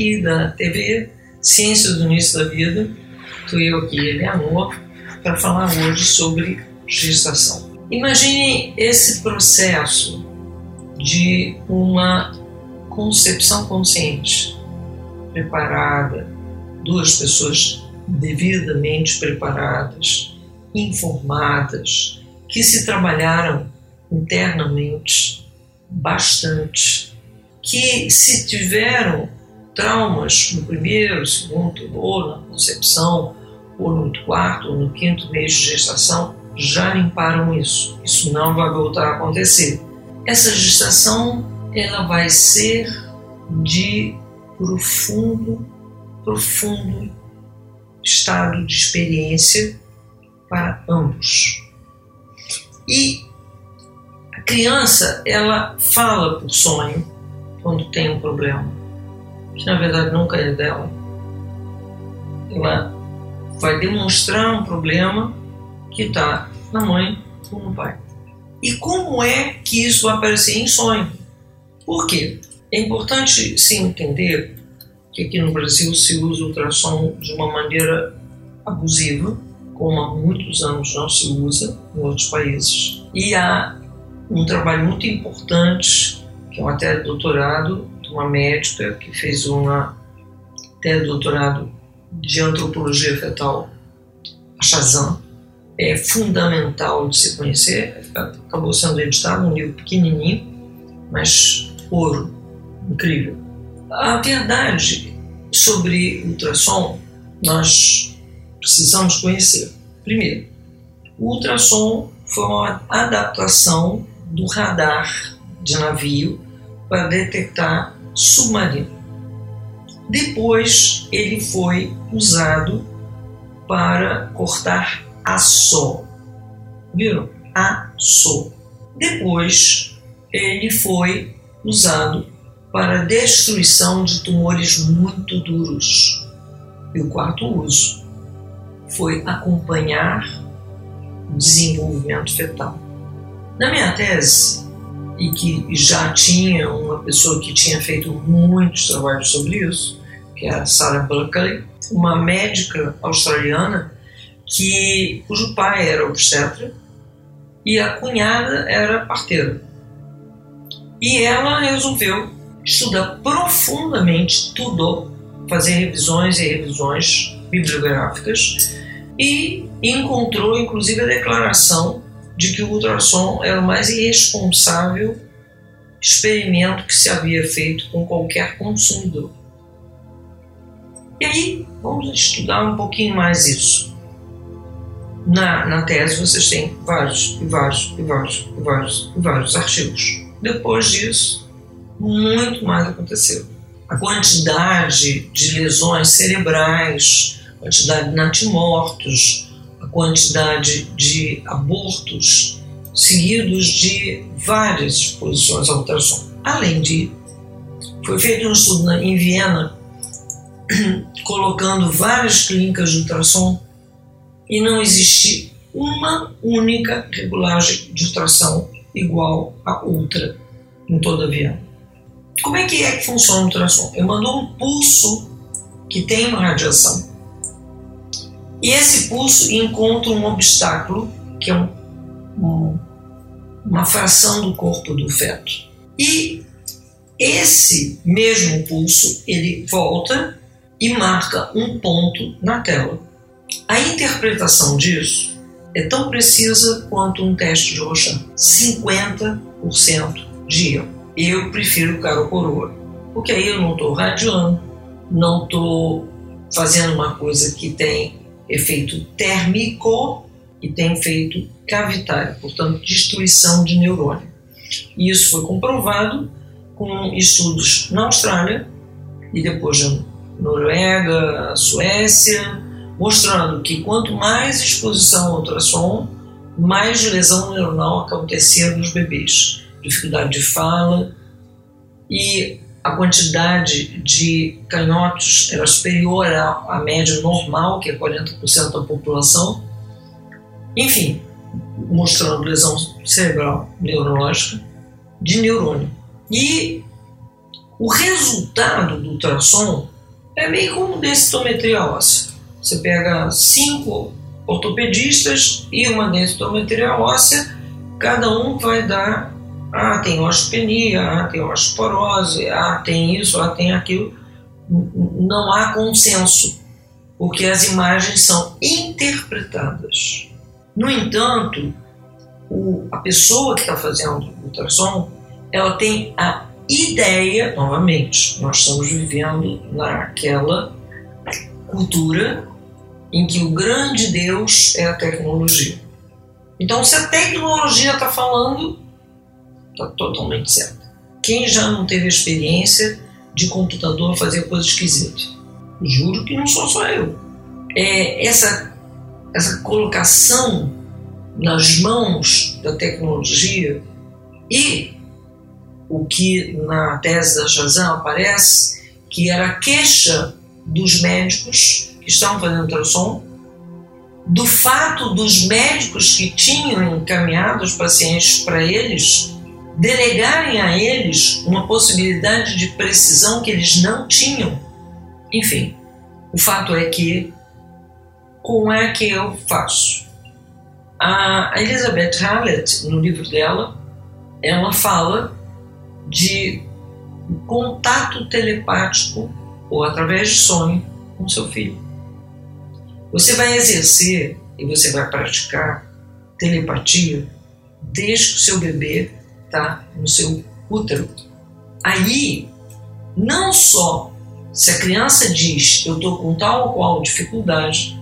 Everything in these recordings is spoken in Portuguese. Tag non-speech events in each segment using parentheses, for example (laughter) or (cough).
aqui da TV Ciência do Início da Vida. Estou eu aqui, Eleanor, para falar hoje sobre gestação. Imagine esse processo de uma concepção consciente, preparada, duas pessoas devidamente preparadas, informadas, que se trabalharam internamente bastante, que se tiveram traumas no primeiro, segundo, ou na concepção, ou no quarto, ou no quinto mês de gestação, já limparam isso. Isso não vai voltar a acontecer. Essa gestação ela vai ser de profundo, profundo estado de experiência para ambos. E a criança, ela fala por sonho quando tem um problema, que na verdade nunca é dela. Ela vai demonstrar um problema que está na mãe ou no pai. E como é que isso vai aparecer em sonho? Por quê? É importante se entender que aqui no Brasil se usa o ultrassom de uma maneira abusiva, como há muitos anos não se usa em outros países. E há um trabalho muito importante, que é uma tese de doutorado uma médica que fez uma tese doutorado de antropologia fetal, a Shazam. É fundamental de se conhecer, acabou sendo editado um livro pequenininho, mas ouro, incrível. A verdade sobre ultrassom nós precisamos conhecer. Primeiro, o ultrassom foi uma adaptação do radar de navio para detectar submarino. Depois ele foi usado para cortar aço. Viram? Aço. Depois ele foi usado para destruição de tumores muito duros. E o quarto uso foi acompanhar o desenvolvimento fetal. Na minha tese, e que já tinha uma pessoa que tinha feito muitos trabalhos sobre isso, que é a Sarah Buckley, uma médica australiana que cujo pai era obstetra e a cunhada era parteira. E ela resolveu estudar profundamente tudo, fazer revisões e revisões bibliográficas e encontrou inclusive a declaração de que o ultrassom era o mais irresponsável experimento que se havia feito com qualquer consumidor. E aí, vamos estudar um pouquinho mais isso. Na, na tese, vocês têm vários e vários e vários e vários e vários artigos. Depois disso, muito mais aconteceu. A quantidade de lesões cerebrais, quantidade de natimortos, quantidade de abortos seguidos de várias exposições ao ultrassom. Além de, foi feito um estudo em Viena (clears throat) colocando várias clínicas de ultrassom e não existe uma única regulagem de ultrassom igual a outra em toda a Viena. Como é que é que funciona o ultrassom? Eu mando um pulso que tem uma radiação. E esse pulso encontra um obstáculo, que é um, um, uma fração do corpo do feto. E esse mesmo pulso, ele volta e marca um ponto na tela. A interpretação disso é tão precisa quanto um teste de Rochan. 50% de erro eu prefiro cara ou coroa. Porque aí eu não estou radiando, não estou fazendo uma coisa que tem efeito térmico e tem efeito cavitário, portanto, destruição de neurônio. E isso foi comprovado com estudos na Austrália e depois na Noruega, Suécia, mostrando que quanto mais exposição ao ultrassom, mais lesão neuronal acontecia nos bebês dificuldade de fala, e a quantidade de canhotos era superior à, à média normal, que é 40% da população. Enfim, mostrando lesão cerebral neurológica de neurônio. E O resultado do ultrassom é meio como densitometria óssea. Você pega cinco ortopedistas e uma densitometria óssea, cada um vai dar, ah, tem osteopenia, ah, tem osteoporose, ah, tem isso, ah, tem aquilo. Não há consenso, porque as imagens são interpretadas. No entanto, o, a pessoa que está fazendo o ultrassom, ela tem a ideia, novamente, nós estamos vivendo naquela cultura em que o grande Deus é a tecnologia. Então, se a tecnologia está falando, está totalmente certo. Quem já não teve experiência de computador fazer coisa esquisita? Juro que não sou só eu. É essa, essa colocação nas mãos da tecnologia e o que na tese da Shazam aparece, que era a queixa dos médicos que estavam fazendo ultrassom, do fato dos médicos que tinham encaminhado os pacientes para eles delegarem a eles uma possibilidade de precisão que eles não tinham. Enfim, o fato é que como é que eu faço? A Elizabeth Hallett, no livro dela, ela fala de contato telepático ou através de sonho com seu filho. Você vai exercer e você vai praticar telepatia desde que o seu bebê está no seu útero. Aí, não só se a criança diz eu estou com tal ou qual dificuldade,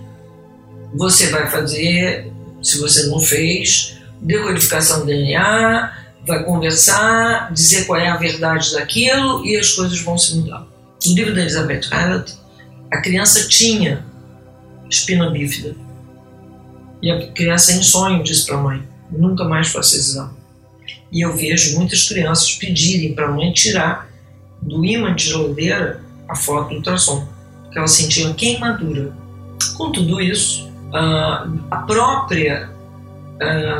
você vai fazer, se você não fez, decodificação do DNA, vai conversar, dizer qual é a verdade daquilo e as coisas vão se mudar. No livro da Elizabeth Hallett, a criança tinha espina bífida. E a criança em sonho disse para a mãe: nunca mais faça exame. E eu vejo muitas crianças pedirem para a mãe tirar do imã de geladeira a foto do ultrassom, porque elas sentiam queimadura. Com tudo isso, a própria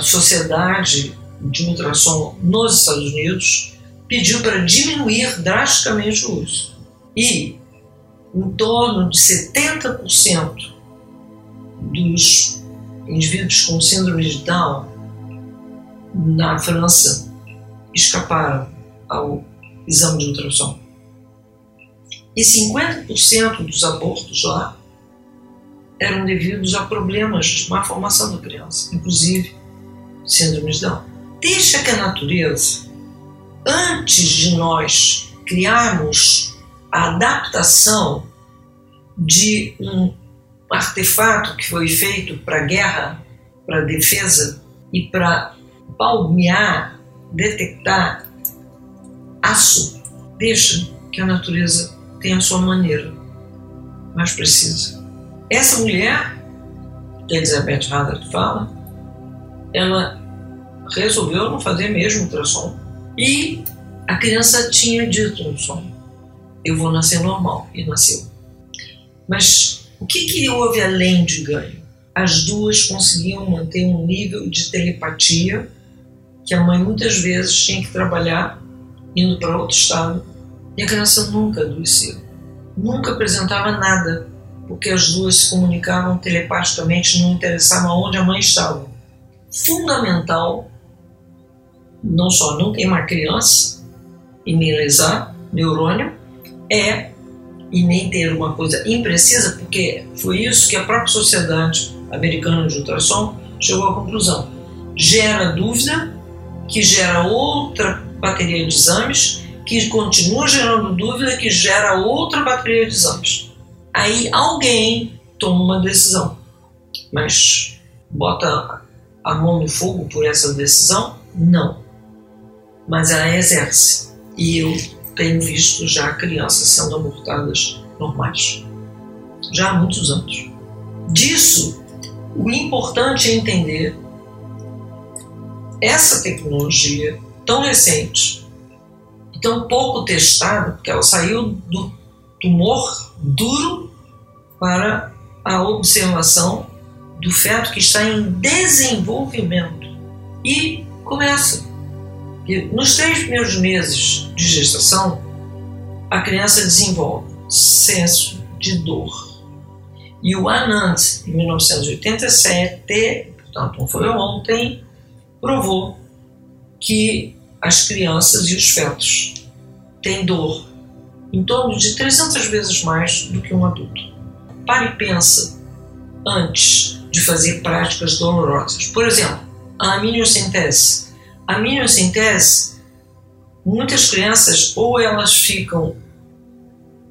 sociedade de ultrassom nos Estados Unidos pediu para diminuir drasticamente o uso. E em torno de 70% dos indivíduos com síndrome de Down na França escaparam ao exame de ultrassom. E 50% dos abortos lá eram devidos a problemas de má formação da criança, inclusive síndrome de Down. Deixa que a natureza, antes de nós criarmos a adaptação de um artefato que foi feito para guerra, para defesa e para palmear, detectar aço, deixa que a natureza tenha a sua maneira mais precisa. Essa mulher, que Elizabeth Haddad fala, ela resolveu não fazer mesmo ultrassom. E a criança tinha dito no sonho: Eu vou nascer normal. E nasceu. Mas o que, que houve além de ganho? As duas conseguiam manter um nível de telepatia que a mãe muitas vezes tinha que trabalhar indo para outro estado e a criança nunca adoeceu. Nunca apresentava nada, porque as duas se comunicavam telepaticamente, não interessava onde a mãe estava. Fundamental não só não queimar criança e nem lesar neurônio, é e nem ter uma coisa imprecisa, porque foi isso que a própria Sociedade Americana de Ultrassom chegou à conclusão. Gera dúvida, que gera outra bateria de exames, que continua gerando dúvida, que gera outra bateria de exames. Aí alguém toma uma decisão, mas bota a mão no fogo por essa decisão? Não mas ela exerce. E eu tenho visto já crianças sendo abortadas normais, já há muitos anos. Disso, o importante é entender essa tecnologia tão recente e tão pouco testada, porque ela saiu do tumor duro para a observação do feto que está em desenvolvimento e começa nos três primeiros meses de gestação, a criança desenvolve senso de dor. E o Anand, em 1987, portanto não foi ontem, provou que as crianças e os fetos têm dor em torno de 300 vezes mais do que um adulto. Pare e pensa antes de fazer práticas dolorosas. Por exemplo, a amniocentese. A amniocentese, muitas crianças ou elas ficam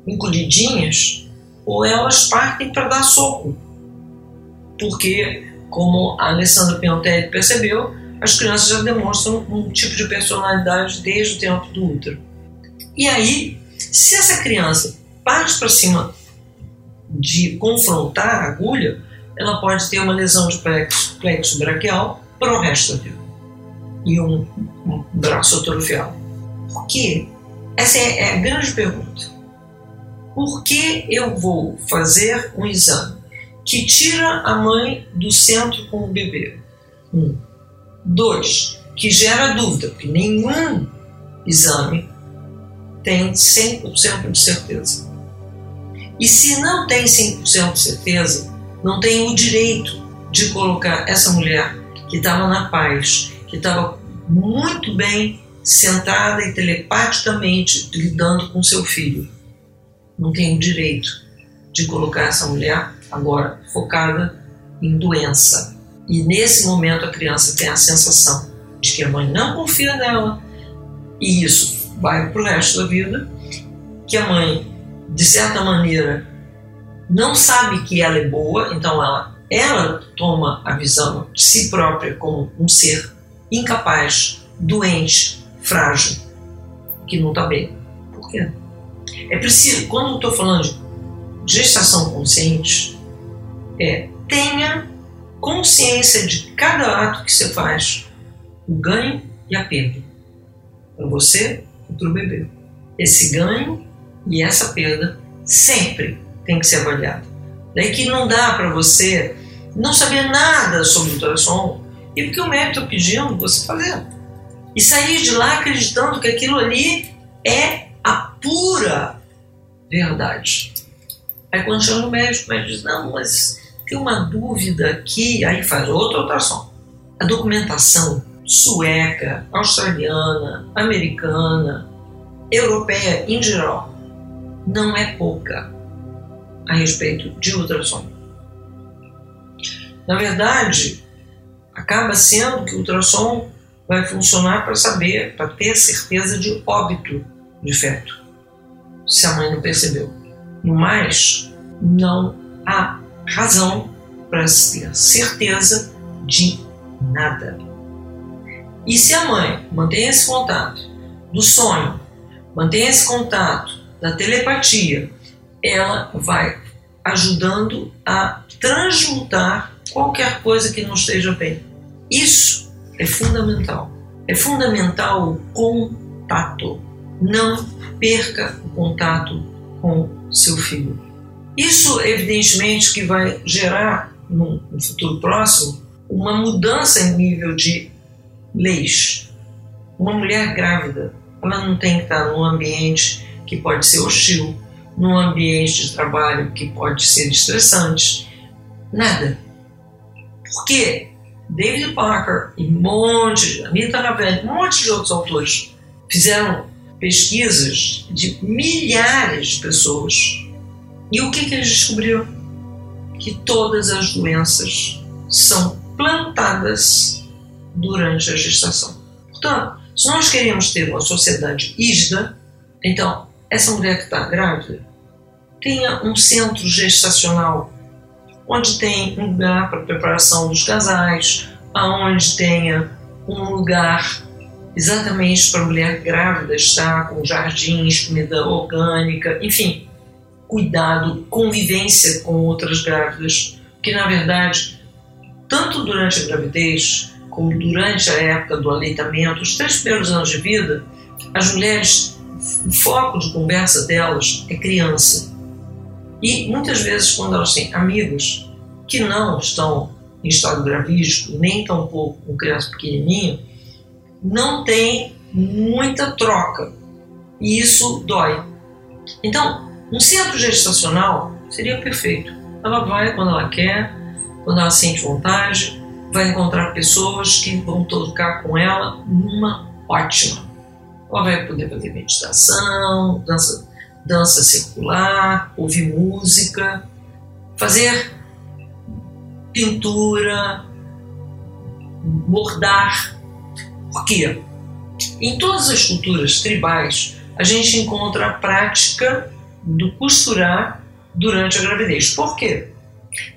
encolhidinhas ou elas partem para dar soco. Porque, como a Alessandra Piantelli percebeu, as crianças já demonstram um tipo de personalidade desde o tempo do útero. E aí, se essa criança parte para cima de confrontar a agulha, ela pode ter uma lesão de plexo, plexo braquial para o resto da vida e um, um braço atrofiado. Por quê? Essa é, é a grande pergunta. Por que eu vou fazer um exame que tira a mãe do centro com o bebê? Um. Dois, que gera dúvida, porque nenhum exame tem 100% de certeza. E se não tem 100% de certeza, não tem o direito de colocar essa mulher que estava na paz, que estava muito bem sentada e telepaticamente lidando com seu filho. Não tem o direito de colocar essa mulher agora focada em doença, e nesse momento a criança tem a sensação de que a mãe não confia nela, e isso vai para o resto da vida, que a mãe, de certa maneira, não sabe que ela é boa, então ela, ela toma a visão de si própria como um ser incapaz, doente, frágil, que não está bem. Por quê? É preciso, quando estou falando de gestação consciente, é tenha consciência de cada ato que você faz, o ganho e a perda, para você e para o bebê. Esse ganho e essa perda sempre tem que ser avaliado. Daí que não dá para você não saber nada sobre o ultrassom e porque o médico está pedindo você fazer. E sair de lá acreditando que aquilo ali é a pura verdade. Aí quando chega no médico, o médico diz, não, mas tem uma dúvida aqui, aí faz outra ultrassom. A documentação sueca, australiana, americana, europeia em geral, não é pouca a respeito de ultrassom. Na verdade, acaba sendo que o ultrassom vai funcionar para saber, para ter certeza de óbito de feto, se a mãe não percebeu. No mais, não há razão para ter certeza de nada. E se a mãe mantém esse contato do sonho, mantém esse contato da telepatia, ela vai ajudando a transmutar qualquer coisa que não esteja bem. Isso é fundamental. É fundamental o contato. Não perca o contato com seu filho. Isso, evidentemente, que vai gerar, no futuro próximo, uma mudança em nível de leis. Uma mulher grávida, ela não tem que estar num ambiente que pode ser hostil, num ambiente de trabalho que pode ser estressante, nada. Porque David Parker e um monte, Anita Ravelli, um monte de outros autores fizeram pesquisas de milhares de pessoas e o que, que eles descobriram? Que todas as doenças são plantadas durante a gestação. Portanto, se nós queremos ter uma sociedade rígida, então essa mulher que está grávida tenha um centro gestacional onde tem um lugar para preparação dos casais, aonde tenha um lugar exatamente para a mulher grávida estar com jardins, comida orgânica, enfim, cuidado, convivência com outras grávidas, que na verdade, tanto durante a gravidez como durante a época do aleitamento, os três primeiros anos de vida, as mulheres, o foco de conversa delas é criança. E muitas vezes, quando elas têm amigas que não estão em estado gravídico, nem tampouco com criança pequenininha, não tem muita troca. E isso dói Então, um centro gestacional seria perfeito. Ela vai quando ela quer, quando ela sente vontade, vai encontrar pessoas que vão tocar com ela numa ótima. Ela vai poder fazer meditação, dança, dança circular, ouvir música, fazer pintura, bordar. Por quê? Em todas as culturas tribais, a gente encontra a prática do costurar durante a gravidez. Por quê?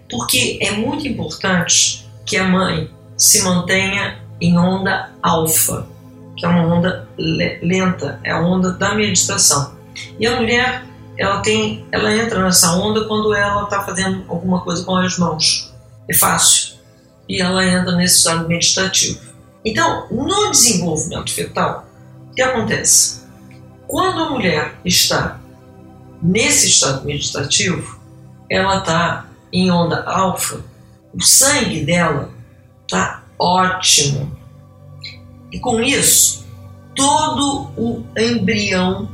Porque é muito importante que a mãe se mantenha em onda alfa, que é uma onda lenta, é a onda da meditação. E a mulher, ela tem, ela entra nessa onda quando ela está fazendo alguma coisa com as mãos. É fácil. E ela entra nesse estado meditativo. Então, no desenvolvimento fetal, o que acontece? Quando a mulher está nesse estado meditativo, ela está em onda alfa, o sangue dela está ótimo. E com isso, todo o embrião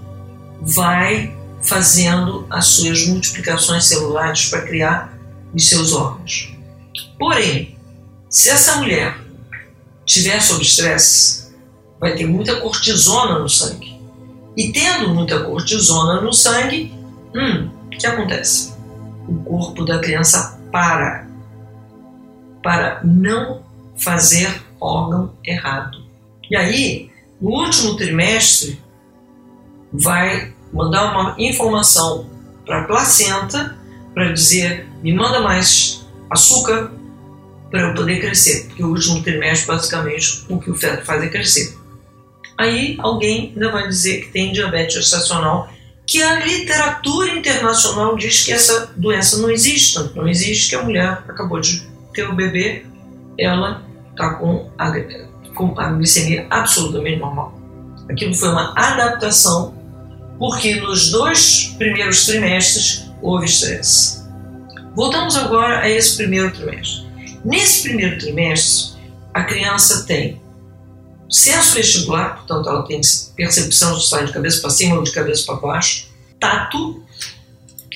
vai fazendo as suas multiplicações celulares para criar os seus órgãos. Porém, se essa mulher tiver sob estresse, vai ter muita cortisona no sangue. E tendo muita cortisona no sangue, hum, o que acontece? O corpo da criança para para não fazer órgão errado. E aí, no último trimestre, vai mandar uma informação para a placenta para dizer: me manda mais açúcar para eu poder crescer, porque o último trimestre, basicamente, o que o feto faz é crescer. Aí alguém ainda vai dizer que tem diabetes gestacional, que a literatura internacional diz que essa doença não existe, não existe que a mulher acabou de ter o bebê, ela está com com a glicemia absolutamente normal. Aquilo foi uma adaptação, porque nos dois primeiros trimestres houve estresse. Voltamos agora a esse primeiro trimestre. Nesse primeiro trimestre, a criança tem senso vestibular, portanto, ela tem percepção de sair de cabeça para cima ou de cabeça para baixo, tato,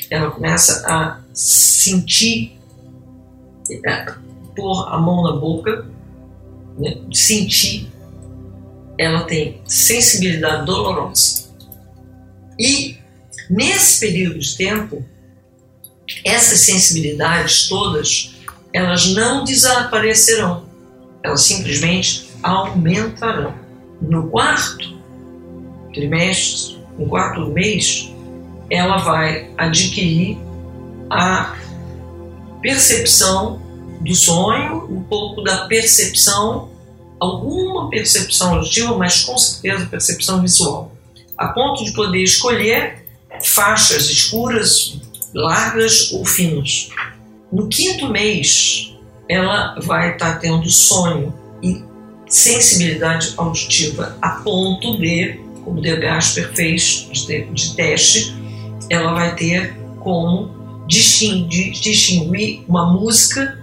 ela começa a sentir, é, pôr a mão na boca, né, sentir, ela tem sensibilidade dolorosa. E nesse período de tempo, essas sensibilidades todas, elas não desaparecerão, elas simplesmente aumentarão. No quarto trimestre, no quarto mês, ela vai adquirir a percepção do sonho, um pouco da percepção, alguma percepção auditiva, mas com certeza percepção visual, a ponto de poder escolher faixas escuras, largas ou finas. No quinto mês, ela vai estar tendo sonho e sensibilidade auditiva, a ponto de, como o De Gasper fez de, de teste, ela vai ter como distinguir, distinguir uma música,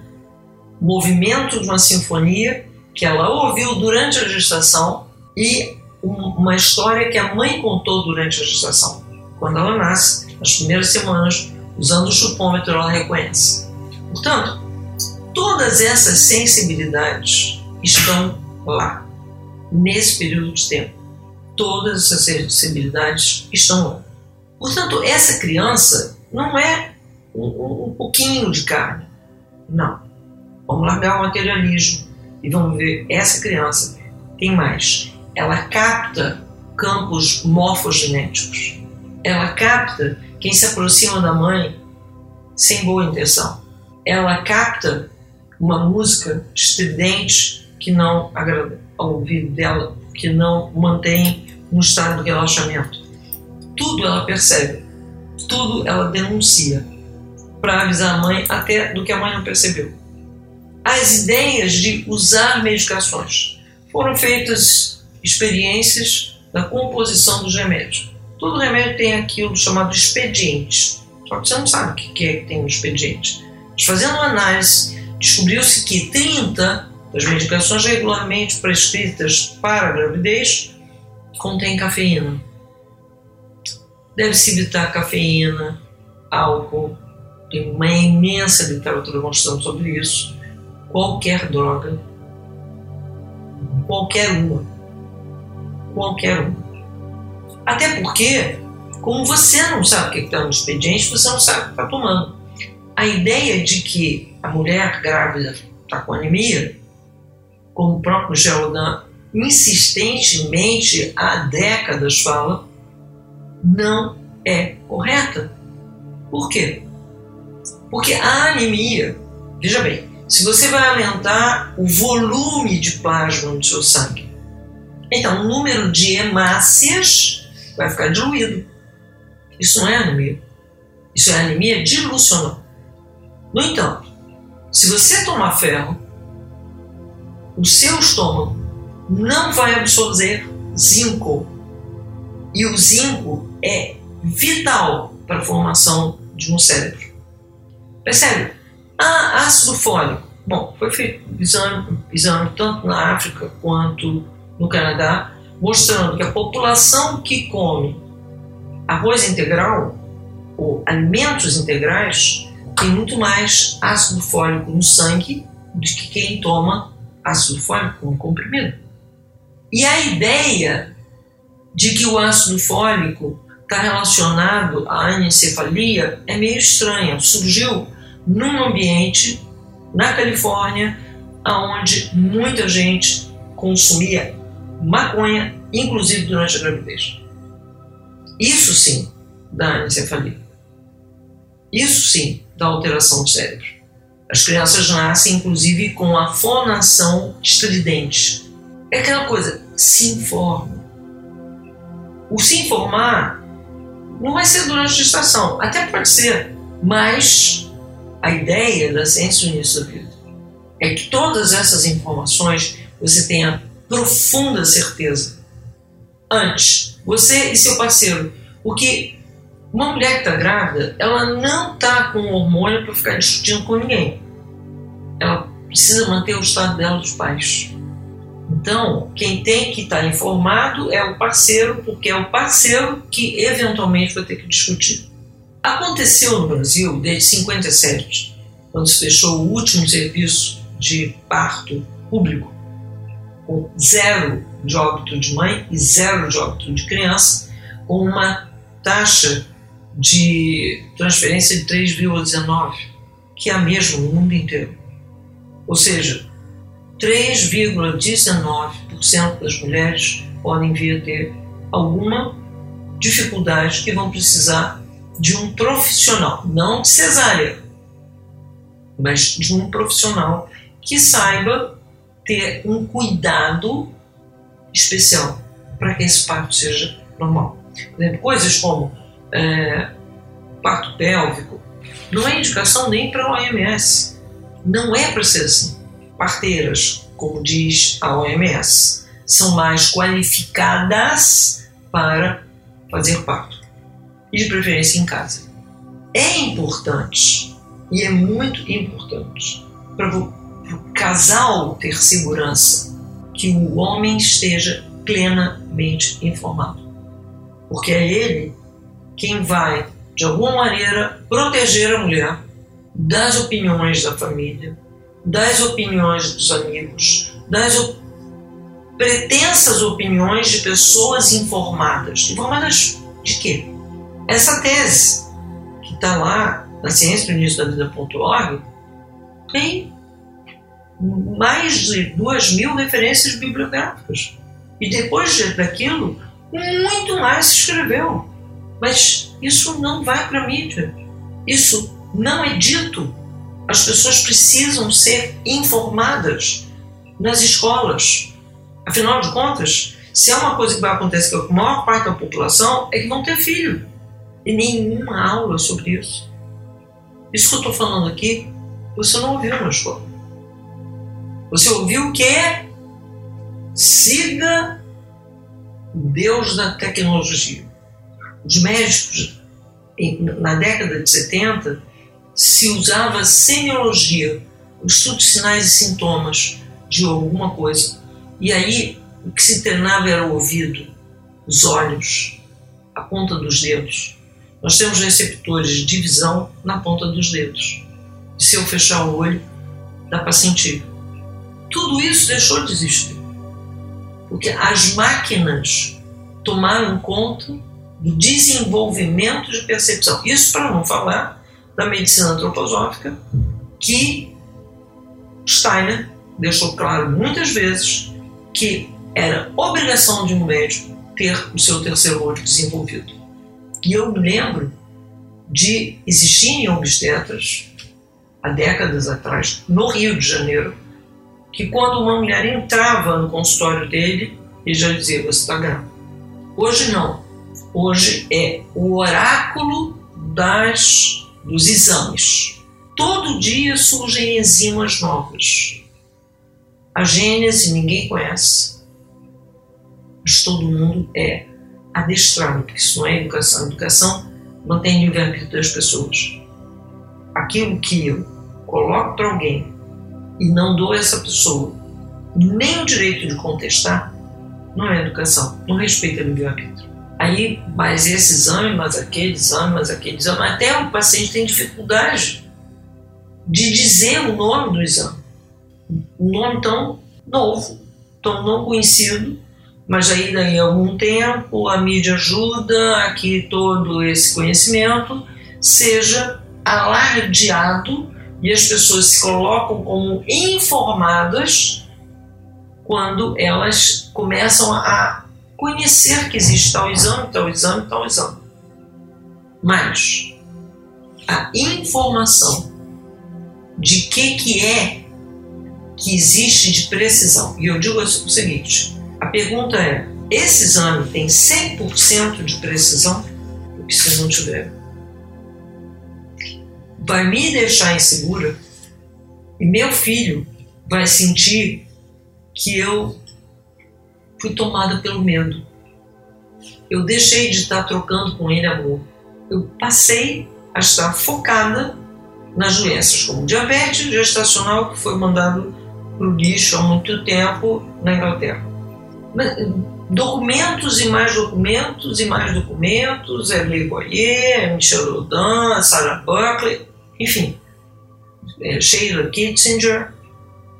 movimento de uma sinfonia que ela ouviu durante a gestação e uma história que a mãe contou durante a gestação. Quando ela nasce, nas primeiras semanas, usando o chupômetro, ela reconhece. Portanto, todas essas sensibilidades estão lá, nesse período de tempo. Todas essas sensibilidades estão lá. Portanto, essa criança não é um, um pouquinho de carne. Não. Vamos largar o materialismo e vamos ver essa criança tem mais. Ela capta campos morfogenéticos. Ela capta quem se aproxima da mãe sem boa intenção. Ela capta uma música estridente que não agrada ao ouvido dela, que não mantém um estado de relaxamento. Tudo ela percebe, tudo ela denuncia para avisar a mãe até do que a mãe não percebeu. As ideias de usar medicações foram feitas experiências da composição dos remédios. Todo remédio tem aquilo chamado expediente. Só que você não sabe o que é que tem um expediente. Mas fazendo uma análise, descobriu-se que 30 das medicações regularmente prescritas para a gravidez contêm cafeína. deve-se evitar cafeína, álcool, tem uma imensa literatura mostrando sobre isso. Qualquer droga, qualquer uma, qualquer uma. Até porque, como você não sabe o que está no expediente, você não sabe o que está tomando. A ideia de que a mulher grávida está com anemia, como o próprio Geraldan insistentemente há décadas fala, não é correta. Por quê? Porque a anemia, veja bem, se você vai aumentar o volume de plasma no seu sangue, então o número de hemácias vai ficar diluído. Isso não é anemia. Isso é anemia dilucional. No entanto, se você tomar ferro, o seu estômago não vai absorver zinco. E o zinco é vital para a formação de um cérebro. Percebe? Ah, ácido fólico. Bom, foi feito exame, exame tanto na África quanto no Canadá, mostrando que a população que come arroz integral ou alimentos integrais tem muito mais ácido fólico no sangue do que quem toma ácido fólico como comprimido. E a ideia de que o ácido fólico está relacionado à anencefalia é meio estranha. Surgiu num ambiente na Califórnia onde muita gente consumia maconha, inclusive durante a gravidez. Isso sim dá anencefalia. Isso sim dá alteração do cérebro. As crianças nascem, inclusive, com a fonação estridente é aquela coisa, se informa. O se informar não vai ser durante a gestação, até pode ser, mas a ideia da ciência no início da vida é que todas essas informações você tenha profunda certeza. Antes, você e seu parceiro, porque uma mulher que está grávida, ela não está com hormônio para ficar discutindo com ninguém. Ela precisa manter o estado dela dos pais. Então, quem tem que estar informado é o parceiro, porque é o parceiro que eventualmente vai ter que discutir. Aconteceu no Brasil desde 57, quando se fechou o último serviço de parto público, com zero de óbito de mãe e zero de óbito de criança, com uma taxa de transferência de 3,19, que é a mesma no mundo inteiro. Ou seja, 3,19% das mulheres podem vir a ter alguma dificuldade que vão precisar de um profissional, não de cesárea, mas de um profissional que saiba ter um cuidado especial para que esse parto seja normal. Por exemplo, coisas como é, parto pélvico não é indicação nem para a OMS. Não é para ser assim parteiras, como diz a OMS, são mais qualificadas para fazer parto, e de preferência em casa. É importante, e é muito importante, para o casal ter segurança que o homem esteja plenamente informado. Porque é ele quem vai, de alguma maneira, proteger a mulher das opiniões da família, das opiniões dos amigos, das op pretensas opiniões de pessoas informadas. Informadas de quê? Essa tese, que está lá na ciência do início da vida.org, tem mais de duas mil referências bibliográficas. E depois daquilo, muito mais se escreveu. Mas isso não vai para a mídia. Isso não é dito as pessoas precisam ser informadas nas escolas. Afinal de contas, se é uma coisa que vai acontecer com a maior parte da população, é que vão ter filho. E nenhuma aula sobre isso. Isso que eu estou falando aqui, você não ouviu na escola. Você ouviu que é siga o Deus da tecnologia. Os médicos, na década de 70, se usava semiologia, o estudo de sinais e sintomas de alguma coisa. E aí o que se treinava era o ouvido, os olhos, a ponta dos dedos. Nós temos receptores de visão na ponta dos dedos. E se eu fechar o olho, dá para sentir. Tudo isso deixou de existir. Porque as máquinas tomaram conta do desenvolvimento de percepção. Isso para não falar da medicina antroposófica, que Steiner deixou claro muitas vezes que era obrigação de um médico ter o seu terceiro olho desenvolvido. E eu me lembro de existirem obstetras, há décadas atrás, no Rio de Janeiro, que quando uma mulher entrava no consultório dele, ele já dizia: Você está grávida. Hoje não. Hoje é o oráculo das, dos exames. Todo dia surgem enzimas novas. A gênese ninguém conhece, mas todo mundo é adestrado, porque isso não é educação. A educação mantém o livre-arbítrio das pessoas. Aquilo que eu coloco para alguém e não dou a essa pessoa nem o direito de contestar, não é educação, não respeita o livre-arbítrio. Aí, mas esse exame, mas aquele exame, mas aquele exame, até o paciente tem dificuldade de dizer o nome do exame. Um nome tão novo, tão não conhecido, mas aí daí algum tempo a mídia ajuda a que todo esse conhecimento seja alardeado e as pessoas se colocam como informadas quando elas começam a conhecer que existe tal exame, tal exame, tal exame. Mas a informação de que que é que existe de precisão. E eu digo o seguinte, a pergunta é, esse exame tem 100% de precisão? Porque se não tiver, vai me deixar insegura e meu filho vai sentir que eu fui tomada pelo medo. Eu deixei de estar trocando com ele amor. Eu passei a estar focada nas doenças como diabetes gestacional, que foi mandado para o lixo há muito tempo na Inglaterra. Documentos e mais documentos e mais documentos, é Le Goyer, é Michel Rodin, Sarah Buckley, enfim, é, Sheila Kitzinger,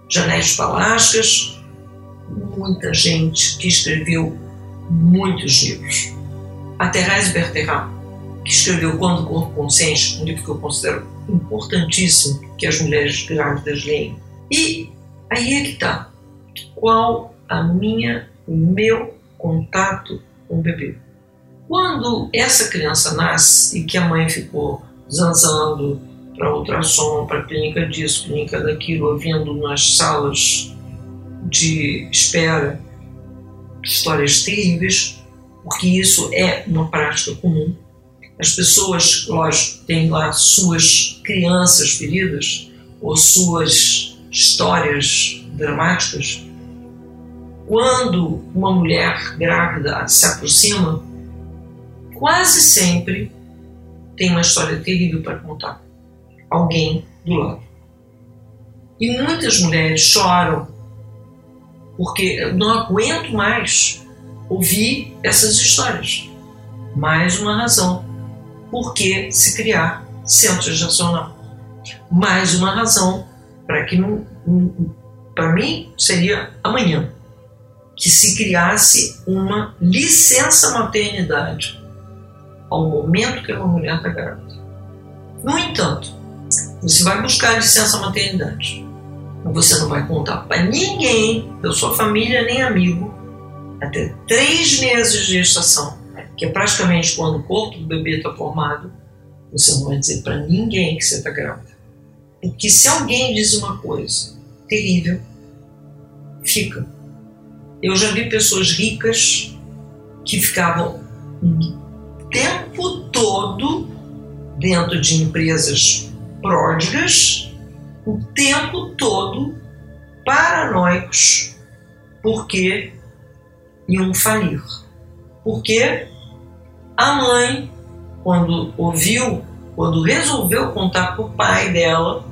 Janete Palascas, muita gente que escreveu muitos livros. A Thérèse Bertherat, que escreveu Quando o Corpo Consciente, um livro que eu considero importantíssimo que as mulheres grávidas leem. E aí é que está. Qual a minha, o meu contato com o bebê? Quando essa criança nasce e que a mãe ficou zanzando, para ultrassom, para clínica disso, clínica daquilo, ouvindo nas salas de espera histórias terríveis, porque isso é uma prática comum. As pessoas, lógico, têm lá suas crianças feridas ou suas histórias dramáticas. Quando uma mulher grávida se aproxima, quase sempre tem uma história terrível para contar alguém do lado. E muitas mulheres choram porque eu não aguento mais ouvir essas histórias. Mais uma razão por que se criar centro gestacional. Mais uma razão para que para mim seria amanhã que se criasse uma licença maternidade ao momento que uma mulher está grávida. No entanto, você vai buscar licença maternidade. Você não vai contar para ninguém, da sua família nem amigo, até três meses de gestação, que é praticamente quando o corpo do bebê está formado. Você não vai dizer para ninguém que você está grávida. Porque se alguém diz uma coisa terrível, fica. Eu já vi pessoas ricas que ficavam o tempo todo dentro de empresas pródigas o tempo todo paranoicos porque iam falir. Porque a mãe, quando ouviu, quando resolveu contar para o pai dela,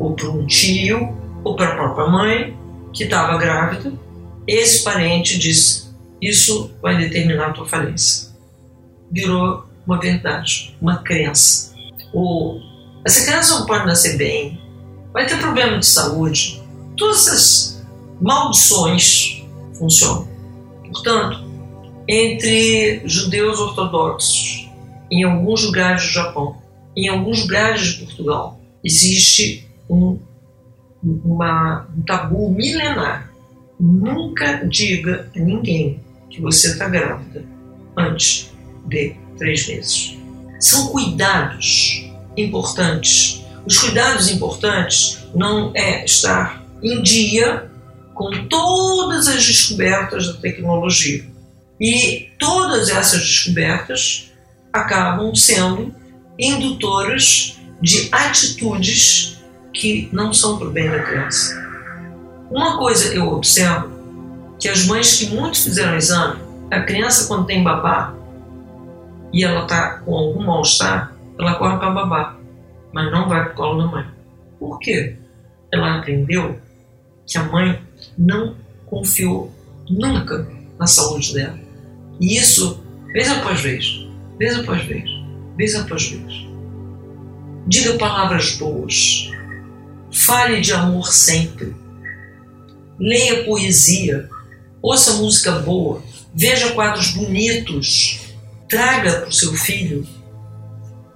ou para um tio, ou para a própria mãe, que estava grávida, esse parente disse: Isso vai determinar a tua falência. virou uma verdade, uma crença. Ou essa criança não pode nascer bem, vai ter problema de saúde. Todas essas maldições funcionam. Portanto, entre judeus ortodoxos, em alguns lugares do Japão, em alguns lugares de Portugal, existe um, uma, um tabu milenar. Nunca diga a ninguém que você está grávida antes de três meses. São cuidados importantes. Os cuidados importantes não é estar em dia com todas as descobertas da tecnologia. E todas essas descobertas acabam sendo indutoras de atitudes que não são para o bem da criança. Uma coisa eu observo que as mães que muito fizeram exame, a criança quando tem babá e ela está com algum mal-estar, ela corre para babá, mas não vai para o colo da mãe. Por quê? Ela aprendeu que a mãe não confiou nunca na saúde dela. E isso, vez após vez, vez após vez, vez após vez. Diga palavras boas. Fale de amor sempre. Leia poesia. Ouça música boa. Veja quadros bonitos. Traga para o seu filho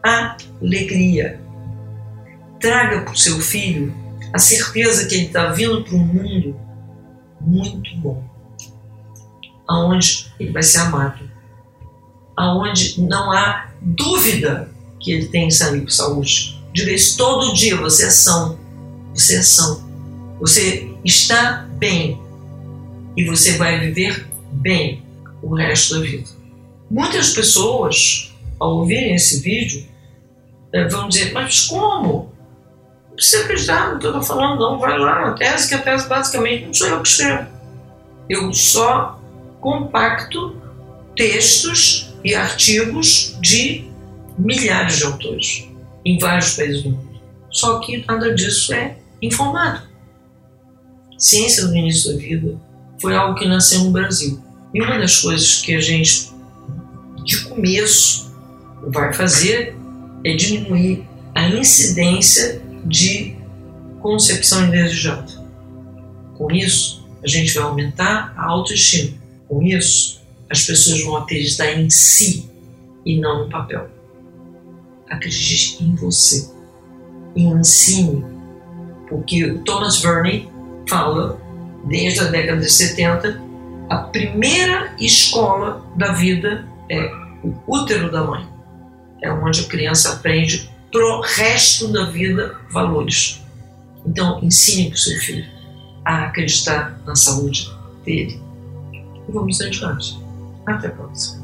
alegria. Traga para o seu filho a certeza que ele está vindo para um mundo muito bom, aonde ele vai ser amado, aonde não há dúvida que ele tem saúde. Diga isso todo dia: você é são, você é são, você está bem e você vai viver bem o resto da vida. Muitas pessoas, ao ouvirem esse vídeo, eh, vão dizer: Mas como? Não precisa acreditar no que eu estou falando, não. Vai lá na tese, que a tese basicamente não sou eu que escrevo. Eu só compacto textos e artigos de milhares de autores em vários países do mundo. Só que nada disso é informado. Ciência no início da vida foi algo que nasceu no Brasil. E uma das coisas que a gente, de começo, vai fazer é diminuir a incidência de concepção indesejada. Com isso, a gente vai aumentar a autoestima. Com isso, as pessoas vão acreditar em si e não no papel. Acredite em você. E ensine. Porque Thomas Verney fala, desde a década de 70, a primeira escola da vida é o útero da mãe. É onde a criança aprende pro resto da vida valores. Então, ensine para o seu filho a acreditar na saúde dele. E vamos adiante. Até a próxima.